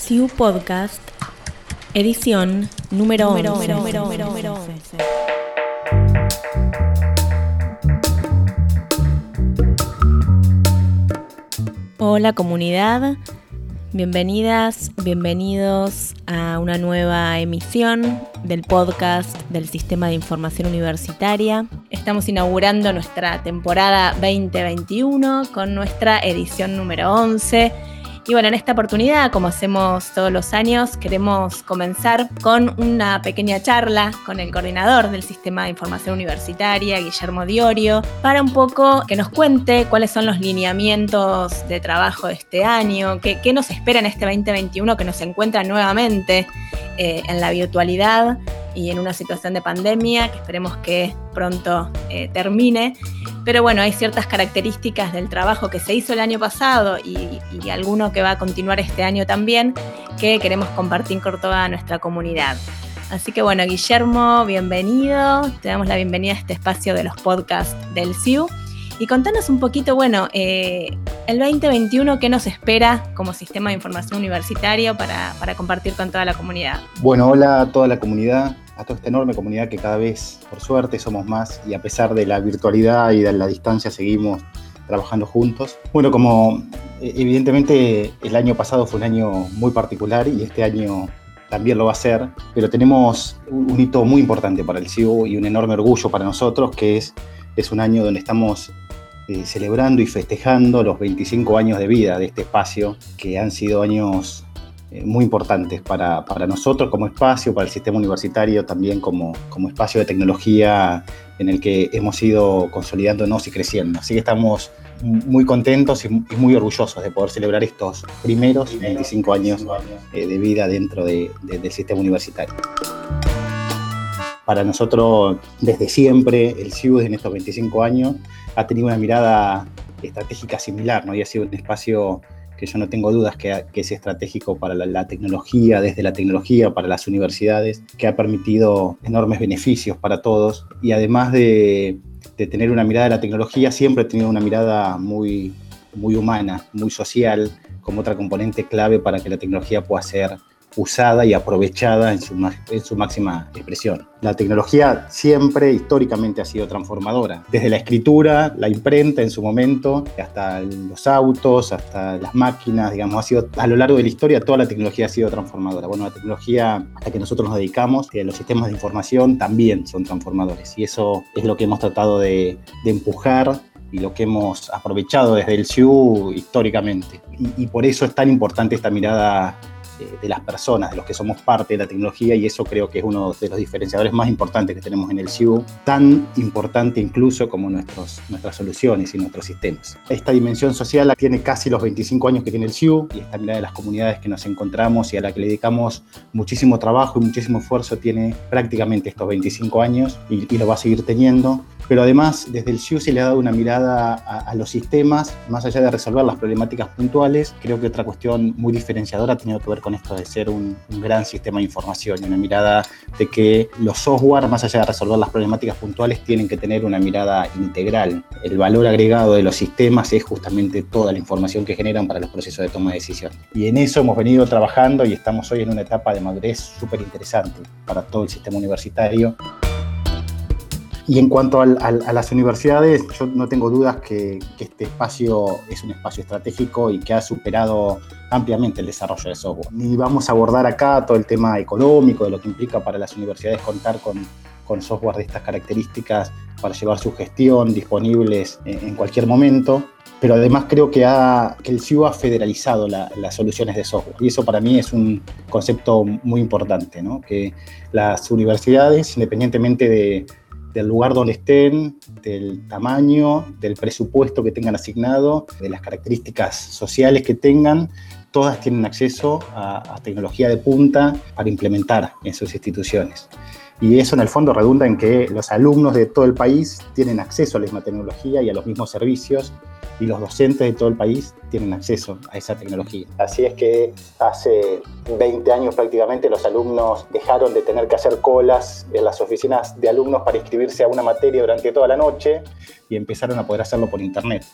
Siu Podcast, edición número 11. Hola comunidad, bienvenidas, bienvenidos a una nueva emisión del podcast del Sistema de Información Universitaria. Estamos inaugurando nuestra temporada 2021 con nuestra edición número 11 y bueno, en esta oportunidad, como hacemos todos los años, queremos comenzar con una pequeña charla con el coordinador del Sistema de Información Universitaria, Guillermo Diorio, para un poco que nos cuente cuáles son los lineamientos de trabajo de este año, qué, nos espera en este 2021 que nos encuentra nuevamente eh, en la virtualidad y en una situación de pandemia que esperemos que pronto eh, termine. Pero bueno, hay ciertas características del trabajo que se hizo el año pasado y, y alguno que va a continuar este año también que queremos compartir con toda nuestra comunidad. Así que bueno, Guillermo, bienvenido. Te damos la bienvenida a este espacio de los podcasts del CIU. Y contanos un poquito, bueno, eh, el 2021, ¿qué nos espera como sistema de información universitario para, compartir con toda la comunidad? Bueno, hola a toda la comunidad, a toda esta enorme comunidad que cada vez, por suerte, somos más y a pesar de la virtualidad y de la distancia seguimos trabajando juntos. Bueno, como eh, evidentemente el año pasado fue un año muy particular y este año también lo va a ser, pero tenemos un hito muy importante para el CIU y un enorme orgullo para nosotros, que es, es un año donde estamos eh, celebrando y festejando los 25 años de vida de este espacio, que han sido años eh, muy importantes para, para, nosotros como espacio, para el sistema universitario, también como, como espacio de tecnología en el que hemos ido consolidándonos y creciendo. Así que estamos muy contentos y muy orgullosos de poder celebrar estos primeros 25 años eh, de vida dentro del sistema universitario. Para nosotros, desde siempre, el CIUD en estos 25 años ha tenido una mirada estratégica similar, ¿no? y ha sido un espacio que yo no tengo dudas que, es estratégico para la, tecnología, desde la tecnología, para las universidades, que ha permitido enormes beneficios para todos y además de, de tener una mirada de la tecnología, siempre ha tenido una mirada muy, muy humana, muy social, como otra componente clave para que la tecnología pueda ser usada y aprovechada en su, en su máxima expresión. La tecnología siempre históricamente ha sido transformadora, desde la escritura, la imprenta en su momento, hasta los autos, hasta las máquinas, digamos, ha sido a lo largo de la historia toda la tecnología ha sido transformadora. Bueno, la tecnología a la que nosotros nos dedicamos, que los sistemas de información también son transformadores y eso es lo que hemos tratado de, de empujar y lo que hemos aprovechado desde el SIU históricamente. Y, y, por eso es tan importante esta mirada de, las personas, de los que somos parte de la tecnología y eso creo que es uno de los diferenciadores más importantes que tenemos en el CIU, tan importante incluso como nuestros, nuestras soluciones y nuestros sistemas. Esta dimensión social tiene casi los 25 años que tiene el CIU y esta mirada de las comunidades que nos encontramos y a la que le dedicamos muchísimo trabajo y muchísimo esfuerzo tiene prácticamente estos 25 años y lo va a seguir teniendo pero además desde el CIU se le ha dado una mirada a, los sistemas, más allá de resolver las problemáticas puntuales, creo que otra cuestión muy diferenciadora ha tenido que ver con esto de ser un, gran sistema de información y una mirada de que los software, más allá de resolver las problemáticas puntuales, tienen que tener una mirada integral. El valor agregado de los sistemas es justamente toda la información que generan para los procesos de toma de decisión. Y en eso hemos venido trabajando y estamos hoy en una etapa de madurez súper interesante para todo el sistema universitario. Y en cuanto a las universidades, yo no tengo dudas que, este espacio es un espacio estratégico y que ha superado ampliamente el desarrollo de software. Y vamos a abordar acá todo el tema económico, de lo que implica para las universidades contar con, con software de estas características para llevar su gestión disponibles en, cualquier momento. Pero además creo que, ha, que el CIU ha federalizado las soluciones de software. Y eso para mí es un concepto muy importante, ¿no? que las universidades, independientemente de, del lugar donde estén, del tamaño, del presupuesto que tengan asignado, de las características sociales que tengan, todas tienen acceso a, tecnología de punta para implementar en sus instituciones. Y eso en el fondo redunda en que los alumnos de todo el país tienen acceso a la misma tecnología y a los mismos servicios y los docentes de todo el país tienen acceso a esa tecnología. Así es que hace 20 años prácticamente los alumnos dejaron de tener que hacer colas en las oficinas de alumnos para inscribirse a una materia durante toda la noche y empezaron a poder hacerlo por internet.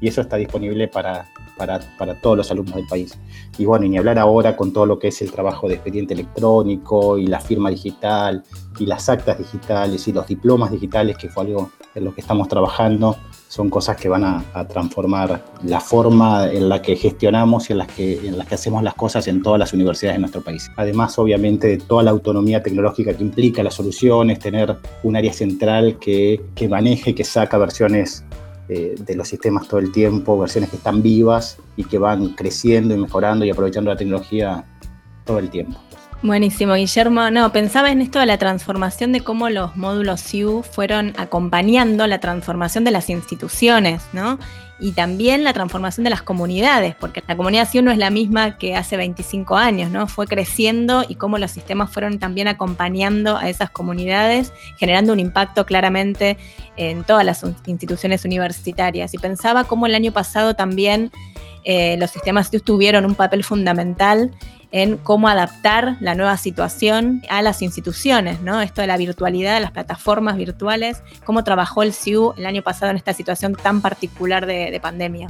Y eso está disponible para, para, para todos los alumnos del país. Y bueno, y ni hablar ahora con todo lo que es el trabajo de expediente electrónico y la firma digital y las actas digitales y los diplomas digitales, que fue algo en lo que estamos trabajando son cosas que van a, transformar la forma en la que gestionamos y en las que, en las que hacemos las cosas en todas las universidades de nuestro país. Además, obviamente, de toda la autonomía tecnológica que implica las soluciones, tener un área central que, que maneje, que saca versiones eh, de los sistemas todo el tiempo, versiones que están vivas y que van creciendo y mejorando y aprovechando la tecnología todo el tiempo. Buenísimo, Guillermo. No, pensaba en esto de la transformación de cómo los módulos SIU fueron acompañando la transformación de las instituciones, ¿no? Y también la transformación de las comunidades, porque la comunidad SIU no es la misma que hace 25 años, ¿no? Fue creciendo y cómo los sistemas fueron también acompañando a esas comunidades, generando un impacto claramente en todas las instituciones universitarias. Y pensaba cómo el año pasado también eh, los sistemas SIU tuvieron un papel fundamental en cómo adaptar la nueva situación a las instituciones, ¿no? Esto de la virtualidad, las plataformas virtuales, cómo trabajó el CIU el año pasado en esta situación tan particular de, de pandemia.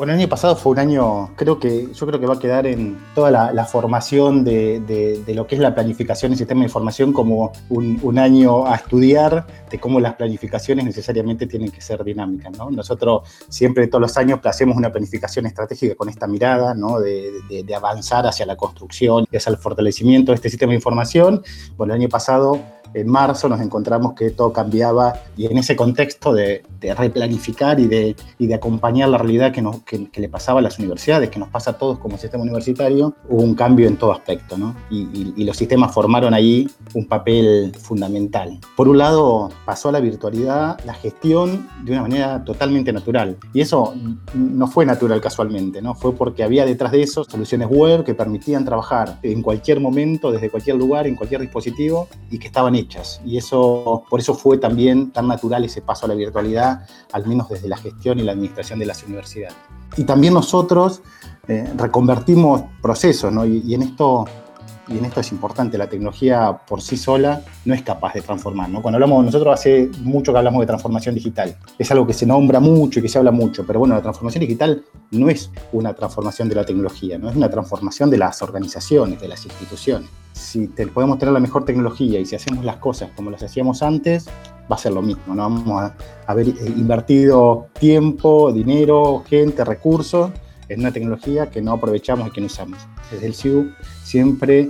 Bueno, el año pasado fue un año, creo que, yo creo que va a quedar en toda la, formación de, lo que es la planificación y sistema de información como un, año a estudiar de cómo las planificaciones necesariamente tienen que ser dinámicas. ¿no? Nosotros siempre todos los años hacemos una planificación estratégica con esta mirada ¿no? de, avanzar hacia la construcción hacia el fortalecimiento de este sistema de información. Bueno, el año pasado en marzo nos encontramos que todo cambiaba y en ese contexto de, replanificar y de, y de, acompañar la realidad que, nos, que, le pasaba a las universidades, que nos pasa a todos como sistema universitario, hubo un cambio en todo aspecto, ¿no? Y, y, los sistemas formaron ahí un papel fundamental. Por un lado, pasó a la virtualidad la gestión de una manera totalmente natural. Y eso no fue natural casualmente, ¿no? Fue porque había detrás de eso soluciones web que permitían trabajar en cualquier momento, desde cualquier lugar, en cualquier dispositivo y que estaban Y eso, por eso fue también tan natural ese paso a la virtualidad, al menos desde la gestión y la administración de las universidades. Y también nosotros eh, reconvertimos procesos, ¿no? y, en esto y en esto es importante, la tecnología por sí sola no es capaz de transformar. ¿no? Cuando hablamos, nosotros hace mucho que hablamos de transformación digital, es algo que se nombra mucho y que se habla mucho, pero bueno, la transformación digital no es una transformación de la tecnología, no es una transformación de las organizaciones, de las instituciones. Si podemos tener la mejor tecnología y si hacemos las cosas como las hacíamos antes, va a ser lo mismo, ¿no? Vamos a haber eh, invertido tiempo, dinero, gente, recursos en una tecnología que no aprovechamos y que no usamos. Desde el CIU siempre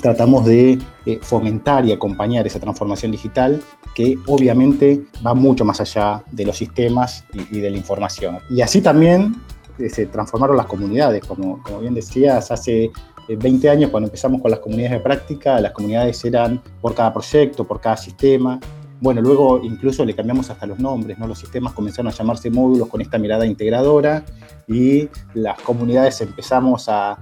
tratamos de eh, fomentar y acompañar esa transformación digital que obviamente va mucho más allá de los sistemas y, de la información. Y así también eh, se transformaron las comunidades, como, como bien decías, hace 20 eh, años cuando empezamos con las comunidades de práctica, las comunidades eran por cada proyecto, por cada sistema, bueno, luego incluso le cambiamos hasta los nombres, ¿no? Los sistemas comenzaron a llamarse módulos con esta mirada integradora y las comunidades empezamos a,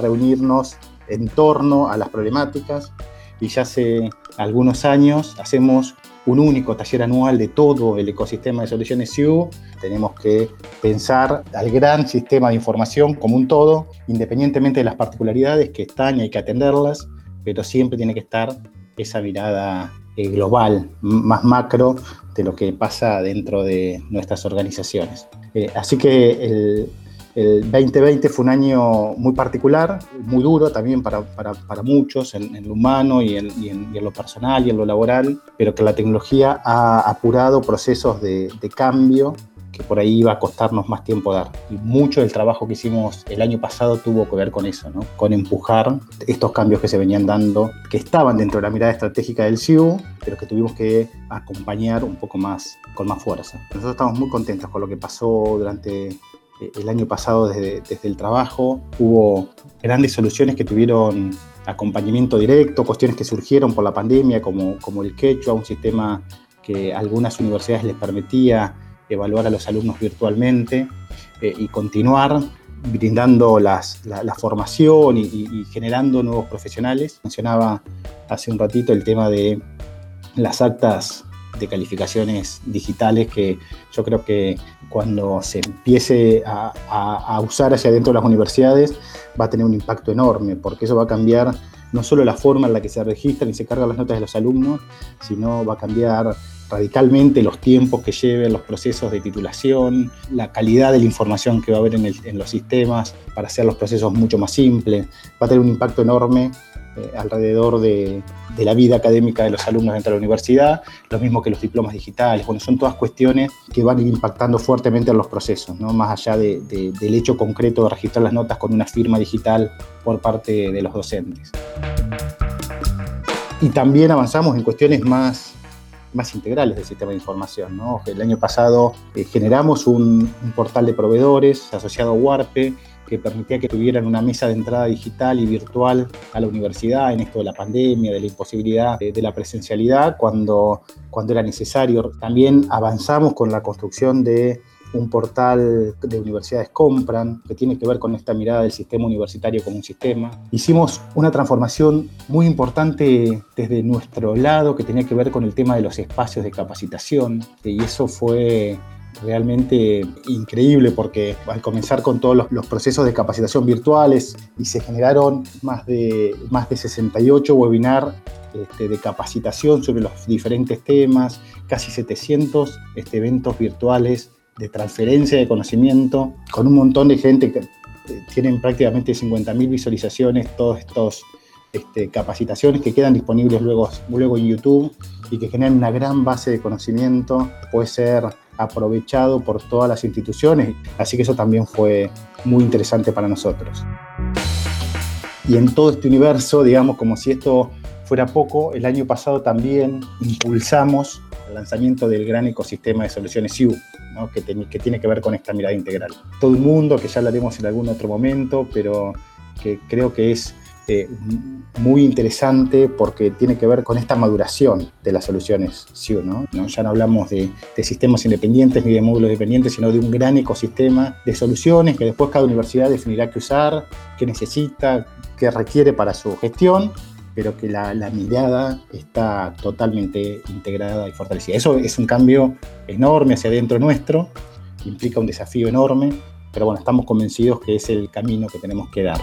reunirnos en torno a las problemáticas y ya hace algunos años hacemos un único taller anual de todo el ecosistema de soluciones SIU. Tenemos que pensar al gran sistema de información como un todo, independientemente de las particularidades que están y hay que atenderlas, pero siempre tiene que estar esa mirada eh, global, más macro de lo que pasa dentro de nuestras organizaciones. Eh, así que el, 2020 fue un año muy particular, muy duro también para, muchos en, lo humano y en, lo personal y en lo laboral, pero que la tecnología ha apurado procesos de, de cambio que por ahí iba a costarnos más tiempo dar. Y mucho del trabajo que hicimos el año pasado tuvo que ver con eso, ¿no? con empujar estos cambios que se venían dando, que estaban dentro de la mirada estratégica del CIU, pero que tuvimos que acompañar un poco más, con más fuerza. Nosotros estamos muy contentos con lo que pasó durante eh, el año pasado desde, desde el trabajo. Hubo grandes soluciones que tuvieron acompañamiento directo, cuestiones que surgieron por la pandemia, como, como el quechua, un sistema que algunas universidades les permitía evaluar a los alumnos virtualmente eh, y continuar brindando la, formación y, generando nuevos profesionales. Mencionaba hace un ratito el tema de las actas calificaciones digitales que yo creo que cuando se empiece a, usar hacia dentro de las universidades va a tener un impacto enorme, porque eso va a cambiar no solo la forma en la que se registran y se cargan las notas de los alumnos, sino va a cambiar radicalmente los tiempos que lleven los procesos de titulación, la calidad de la información que va a haber en, los sistemas para hacer los procesos mucho más simples. Va a tener un impacto enorme eh, alrededor de, la vida académica de los alumnos dentro de la universidad, lo mismo que los diplomas digitales. Bueno, son todas cuestiones que van impactando fuertemente en los procesos, ¿no? más allá del hecho concreto de registrar las notas con una firma digital por parte de los docentes. Y también avanzamos en cuestiones más más integrales del sistema de información. El año pasado eh, generamos un, portal de proveedores asociado a Warpe que permitía que tuvieran una mesa de entrada digital y virtual a la universidad en esto de la pandemia, de la imposibilidad de, de la presencialidad cuando, cuando era necesario. También avanzamos con la construcción de un portal de universidades compran, que tiene que ver con esta mirada del sistema universitario como un sistema. Hicimos una transformación muy importante desde nuestro lado que tenía que ver con el tema de los espacios de capacitación, y eso fue realmente increíble porque al comenzar con todos los, procesos de capacitación virtuales y se generaron más de, más de 68 webinars este, de capacitación sobre los diferentes temas, casi 700 este, eventos virtuales de transferencia de conocimiento, con un montón de gente que eh, tienen prácticamente 50.000 visualizaciones, todas estas este, capacitaciones que quedan disponibles luego, luego en YouTube y que generan una gran base de conocimiento, puede ser aprovechado por todas las instituciones, así que eso también fue muy interesante para nosotros. Y en todo este universo, digamos, como si esto fuera poco, el año pasado también impulsamos el lanzamiento del gran ecosistema de soluciones U, que, que, tiene que ver con esta mirada integral. Todo el mundo, que ya hablaremos en algún otro momento, pero que creo que es eh, muy interesante porque tiene que ver con esta maduración de las soluciones SIU. ¿no? Ya no hablamos de, de, sistemas independientes ni de módulos dependientes, sino de un gran ecosistema de soluciones que después cada universidad definirá qué usar, qué necesita, qué requiere para su gestión pero que la, mirada está totalmente integrada y fortalecida. Eso es un cambio enorme hacia adentro nuestro, implica un desafío enorme, pero bueno, estamos convencidos que es el camino que tenemos que dar.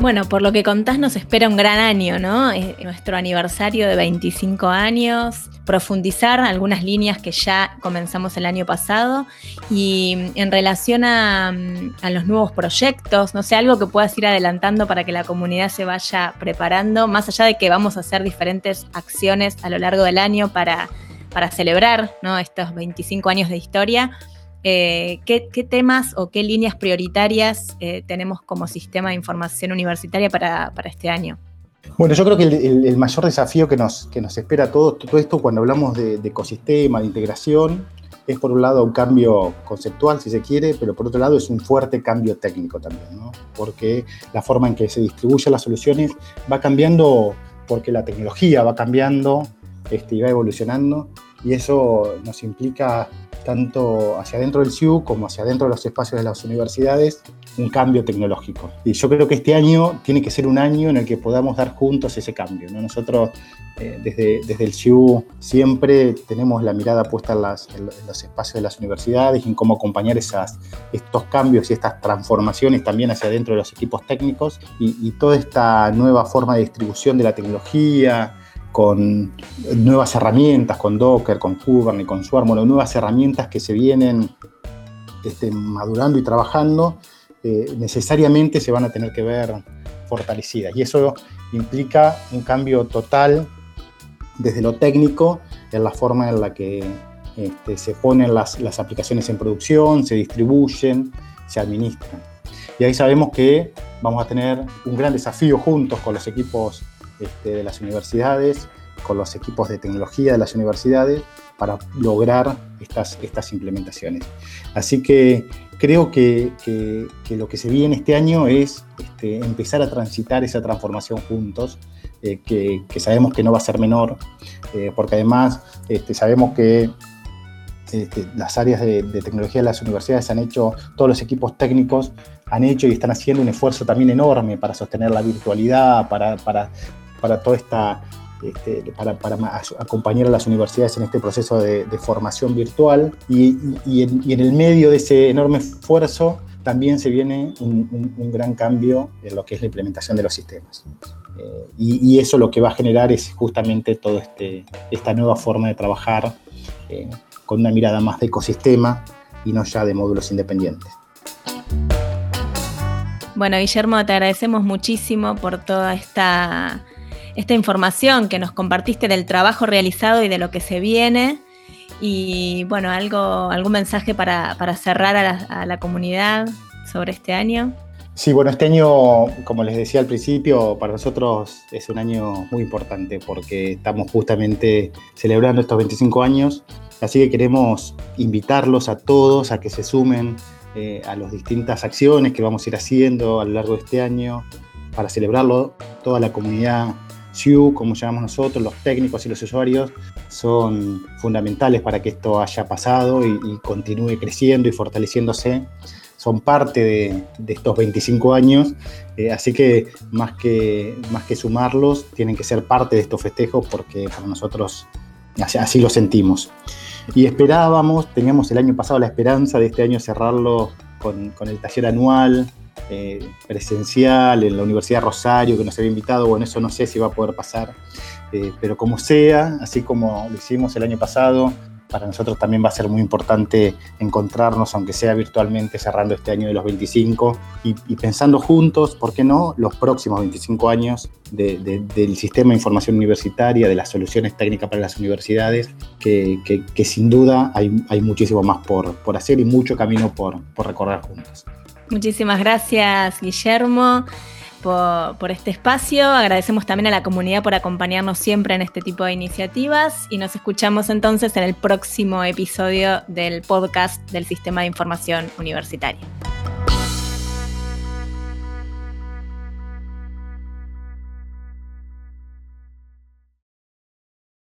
Bueno, por lo que contás nos espera un gran año, ¿no? nuestro aniversario de 25 años, profundizar algunas líneas que ya comenzamos el año pasado y en relación a, los nuevos proyectos, no sé, algo que puedas ir adelantando para que la comunidad se vaya preparando, más allá de que vamos a hacer diferentes acciones a lo largo del año para, para celebrar ¿no? estos 25 años de historia. Eh, ¿qué, temas o qué líneas prioritarias eh, tenemos como sistema de información universitaria para, este año? Bueno, yo creo que el, mayor desafío que nos, que nos espera todo, todo esto cuando hablamos de, ecosistema, de integración, es por un lado un cambio conceptual, si se quiere, pero por otro lado es un fuerte cambio técnico también, ¿no? porque la forma en que se distribuyen las soluciones va cambiando porque la tecnología va cambiando este, y va evolucionando, y eso nos implica tanto hacia adentro del CIU como hacia adentro de los espacios de las universidades, un cambio tecnológico. Y yo creo que este año tiene que ser un año en el que podamos dar juntos ese cambio. Nosotros eh, desde, desde el CIU siempre tenemos la mirada puesta en, los espacios de las universidades, en cómo acompañar esas, estos cambios y estas transformaciones también hacia adentro de los equipos técnicos y, y toda esta nueva forma de distribución de la tecnología, con nuevas herramientas, con Docker, con Kubernetes, con Swarm, bueno, nuevas herramientas que se vienen este, madurando y trabajando, eh, necesariamente se van a tener que ver fortalecidas. Y eso implica un cambio total desde lo técnico en la forma en la que este, se ponen las, las aplicaciones en producción, se distribuyen, se administran. Y ahí sabemos que vamos a tener un gran desafío juntos con los equipos este, de las universidades, con los equipos de tecnología de las universidades, para lograr estas, estas implementaciones. Así que creo que, lo que se viene este año es este, empezar a transitar esa transformación juntos, eh, que, sabemos que no va a ser menor, eh, porque además este, sabemos que las áreas de, tecnología de las universidades han hecho, todos los equipos técnicos han hecho y están haciendo un esfuerzo también enorme para sostener la virtualidad, para, para, para toda esta este, para, acompañar a las universidades en este proceso de, formación virtual y, en, el medio de ese enorme esfuerzo también se viene un, gran cambio en lo que es la implementación de los sistemas. Eh, y, eso lo que va a generar es justamente toda este, esta nueva forma de trabajar eh, con una mirada más de ecosistema y no ya de módulos independientes. Bueno, Guillermo, te agradecemos muchísimo por toda esta, esta información que nos compartiste del trabajo realizado y de lo que se viene. Y bueno, algo, algún mensaje para, cerrar a la, comunidad sobre este año. Sí, bueno, este año, como les decía al principio, para nosotros es un año muy importante porque estamos justamente celebrando estos 25 años, así que queremos invitarlos a todos a que se sumen eh, a las distintas acciones que vamos a ir haciendo a lo largo de este año para celebrarlo. Toda la comunidad SIU, como llamamos nosotros, los técnicos y los usuarios, son fundamentales para que esto haya pasado y, continúe creciendo y fortaleciéndose. Son parte de, estos 25 años, eh, así que más, que más que sumarlos, tienen que ser parte de estos festejos porque para nosotros así lo sentimos. Y esperábamos, teníamos el año pasado la esperanza de este año cerrarlo con, el taller anual eh, presencial en la Universidad de Rosario que nos había invitado. Bueno, eso no sé si va a poder pasar, eh, pero como sea, así como lo hicimos el año pasado, para nosotros también va a ser muy importante encontrarnos, aunque sea virtualmente, cerrando este año de los 25 y, pensando juntos, ¿por qué no?, los próximos 25 años del sistema de información universitaria, de las soluciones técnicas para las universidades, que, sin duda hay, muchísimo más por, hacer y mucho camino por, por recorrer juntos. Muchísimas gracias, Guillermo por, este espacio. Agradecemos también a la comunidad por acompañarnos siempre en este tipo de iniciativas y nos escuchamos entonces en el próximo episodio del podcast del Sistema de Información Universitaria.